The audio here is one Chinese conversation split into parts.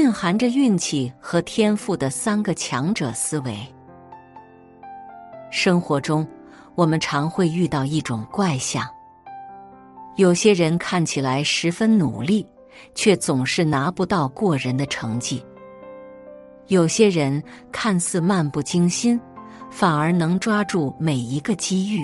蕴含着运气和天赋的三个强者思维。生活中，我们常会遇到一种怪象：有些人看起来十分努力，却总是拿不到过人的成绩；有些人看似漫不经心，反而能抓住每一个机遇。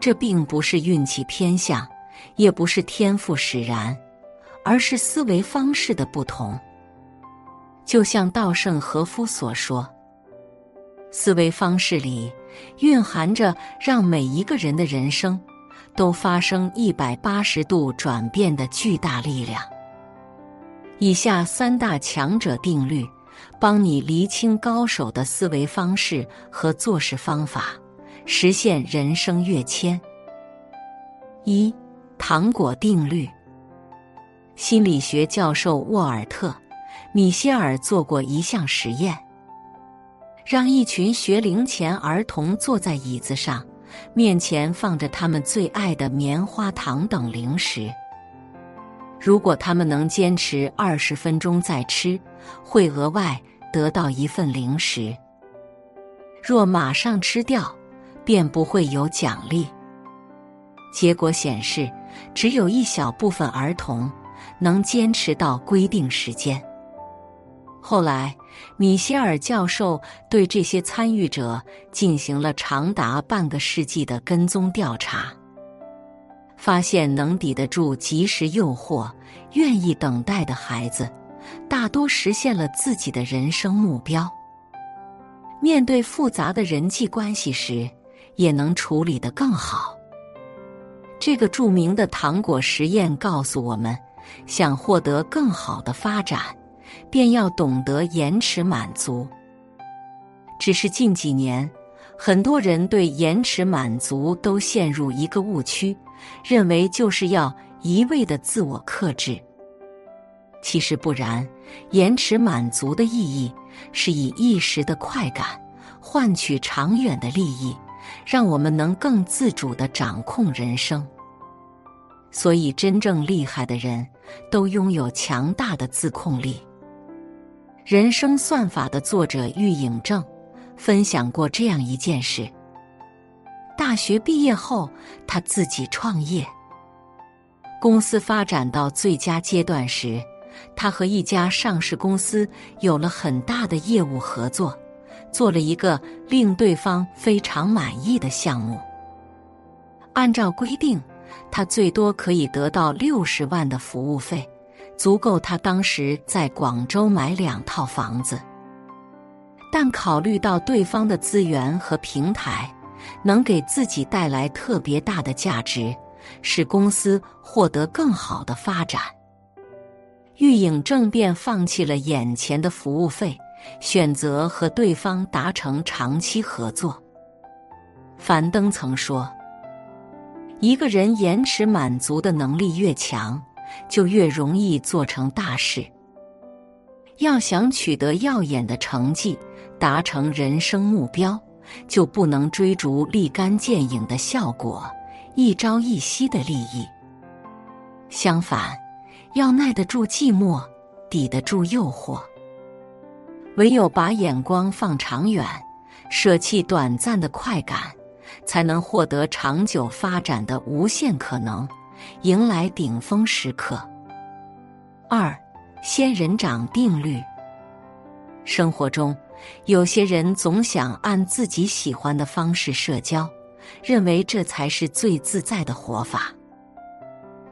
这并不是运气偏向，也不是天赋使然。而是思维方式的不同。就像稻盛和夫所说，思维方式里蕴含着让每一个人的人生都发生一百八十度转变的巨大力量。以下三大强者定律，帮你厘清高手的思维方式和做事方法，实现人生跃迁。一、糖果定律。心理学教授沃尔特·米歇尔做过一项实验，让一群学龄前儿童坐在椅子上，面前放着他们最爱的棉花糖等零食。如果他们能坚持二十分钟再吃，会额外得到一份零食；若马上吃掉，便不会有奖励。结果显示，只有一小部分儿童。能坚持到规定时间。后来，米歇尔教授对这些参与者进行了长达半个世纪的跟踪调查，发现能抵得住及时诱惑、愿意等待的孩子，大多实现了自己的人生目标。面对复杂的人际关系时，也能处理得更好。这个著名的糖果实验告诉我们。想获得更好的发展，便要懂得延迟满足。只是近几年，很多人对延迟满足都陷入一个误区，认为就是要一味的自我克制。其实不然，延迟满足的意义是以一时的快感换取长远的利益，让我们能更自主的掌控人生。所以，真正厉害的人都拥有强大的自控力。人生算法的作者郁颖正分享过这样一件事：大学毕业后，他自己创业，公司发展到最佳阶段时，他和一家上市公司有了很大的业务合作，做了一个令对方非常满意的项目。按照规定。他最多可以得到六十万的服务费，足够他当时在广州买两套房子。但考虑到对方的资源和平台能给自己带来特别大的价值，使公司获得更好的发展，玉影正便放弃了眼前的服务费，选择和对方达成长期合作。樊登曾说。一个人延迟满足的能力越强，就越容易做成大事。要想取得耀眼的成绩，达成人生目标，就不能追逐立竿见影的效果、一朝一夕的利益。相反，要耐得住寂寞，抵得住诱惑。唯有把眼光放长远，舍弃短暂的快感。才能获得长久发展的无限可能，迎来顶峰时刻。二，仙人掌定律。生活中，有些人总想按自己喜欢的方式社交，认为这才是最自在的活法。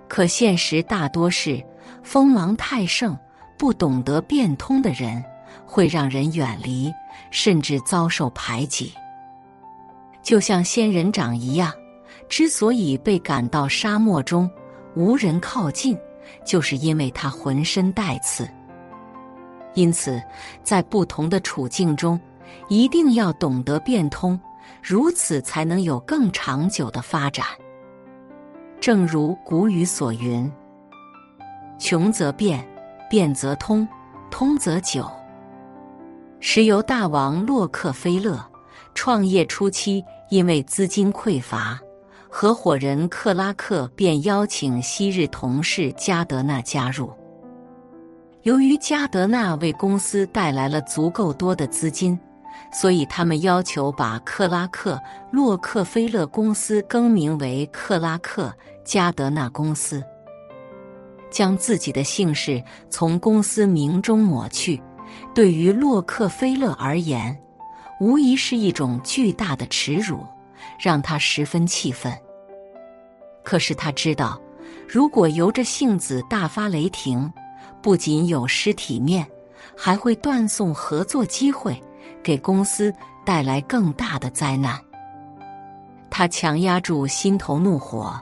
可现实大多是，锋芒太盛、不懂得变通的人，会让人远离，甚至遭受排挤。就像仙人掌一样，之所以被赶到沙漠中，无人靠近，就是因为它浑身带刺。因此，在不同的处境中，一定要懂得变通，如此才能有更长久的发展。正如古语所云：“穷则变，变则通，通则久。”石油大王洛克菲勒。创业初期，因为资金匮乏，合伙人克拉克便邀请昔日同事加德纳加入。由于加德纳为公司带来了足够多的资金，所以他们要求把克拉克洛克菲勒公司更名为克拉克加德纳公司，将自己的姓氏从公司名中抹去。对于洛克菲勒而言，无疑是一种巨大的耻辱，让他十分气愤。可是他知道，如果由着性子大发雷霆，不仅有失体面，还会断送合作机会，给公司带来更大的灾难。他强压住心头怒火，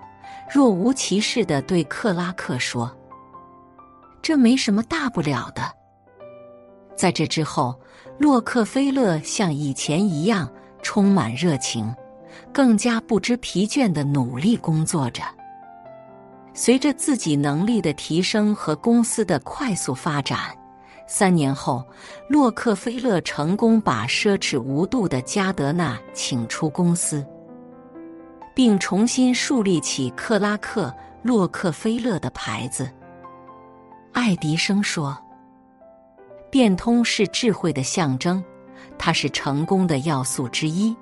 若无其事的对克拉克说：“这没什么大不了的。”在这之后，洛克菲勒像以前一样充满热情，更加不知疲倦地努力工作着。随着自己能力的提升和公司的快速发展，三年后，洛克菲勒成功把奢侈无度的加德纳请出公司，并重新树立起克拉克洛克菲勒的牌子。爱迪生说：“变通是智慧的象征，它是成功的要素之一。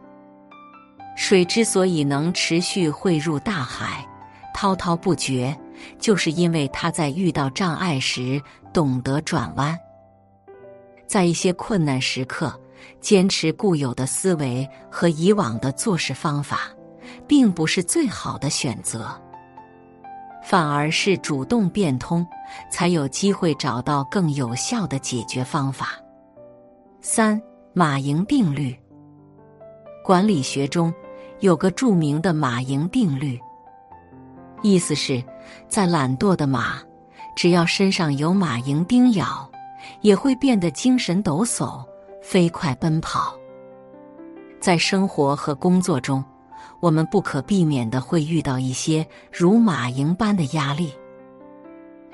水之所以能持续汇入大海。”滔滔不绝，就是因为他在遇到障碍时懂得转弯。在一些困难时刻，坚持固有的思维和以往的做事方法，并不是最好的选择，反而是主动变通，才有机会找到更有效的解决方法。三马蝇定律，管理学中有个著名的马蝇定律。意思是，在懒惰的马，只要身上有马蝇叮咬，也会变得精神抖擞、飞快奔跑。在生活和工作中，我们不可避免的会遇到一些如马蝇般的压力。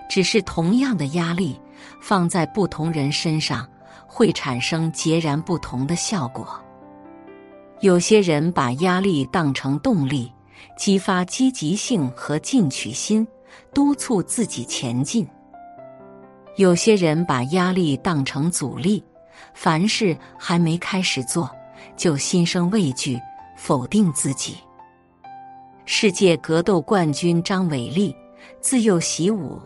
只是同样的压力，放在不同人身上，会产生截然不同的效果。有些人把压力当成动力。激发积极性和进取心，督促自己前进。有些人把压力当成阻力，凡事还没开始做，就心生畏惧，否定自己。世界格斗冠军张伟丽自幼习武，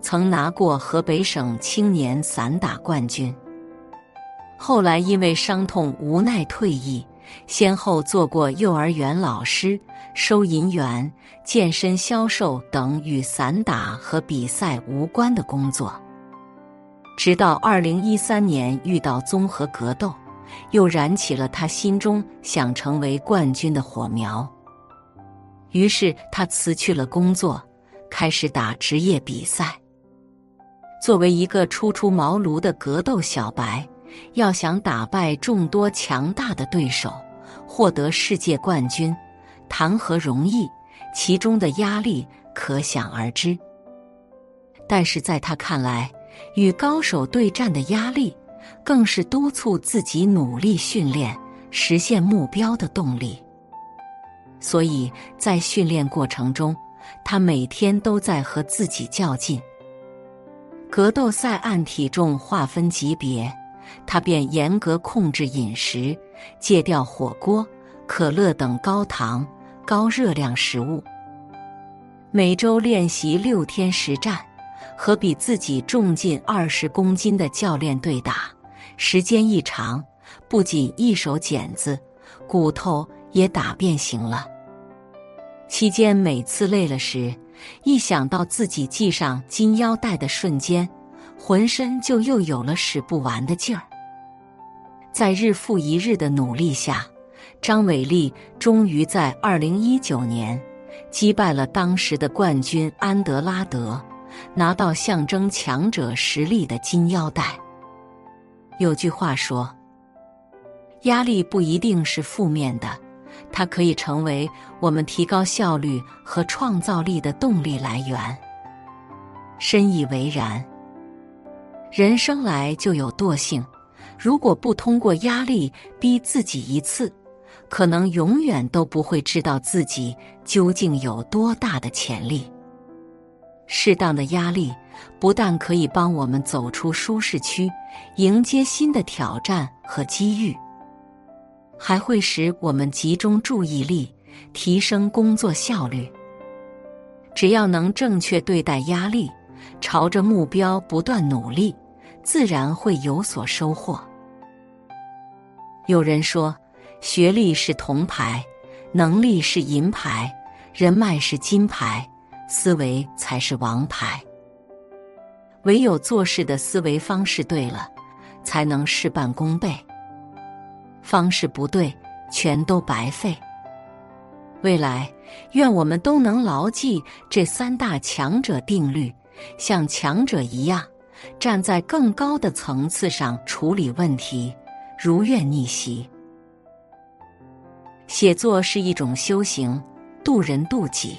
曾拿过河北省青年散打冠军。后来因为伤痛无奈退役。先后做过幼儿园老师、收银员、健身销售等与散打和比赛无关的工作，直到二零一三年遇到综合格斗，又燃起了他心中想成为冠军的火苗。于是他辞去了工作，开始打职业比赛。作为一个初出茅庐的格斗小白。要想打败众多强大的对手，获得世界冠军，谈何容易？其中的压力可想而知。但是在他看来，与高手对战的压力，更是督促自己努力训练、实现目标的动力。所以在训练过程中，他每天都在和自己较劲。格斗赛按体重划分级别。他便严格控制饮食，戒掉火锅、可乐等高糖、高热量食物。每周练习六天实战，和比自己重近二十公斤的教练对打。时间一长，不仅一手茧子，骨头也打变形了。期间每次累了时，一想到自己系上金腰带的瞬间，浑身就又有了使不完的劲儿。在日复一日的努力下，张伟丽终于在二零一九年击败了当时的冠军安德拉德，拿到象征强者实力的金腰带。有句话说：“压力不一定是负面的，它可以成为我们提高效率和创造力的动力来源。”深以为然。人生来就有惰性，如果不通过压力逼自己一次，可能永远都不会知道自己究竟有多大的潜力。适当的压力不但可以帮我们走出舒适区，迎接新的挑战和机遇，还会使我们集中注意力，提升工作效率。只要能正确对待压力，朝着目标不断努力，自然会有所收获。有人说，学历是铜牌，能力是银牌，人脉是金牌，思维才是王牌。唯有做事的思维方式对了，才能事半功倍。方式不对，全都白费。未来，愿我们都能牢记这三大强者定律，像强者一样，站在更高的层次上处理问题。如愿逆袭。写作是一种修行，渡人渡己。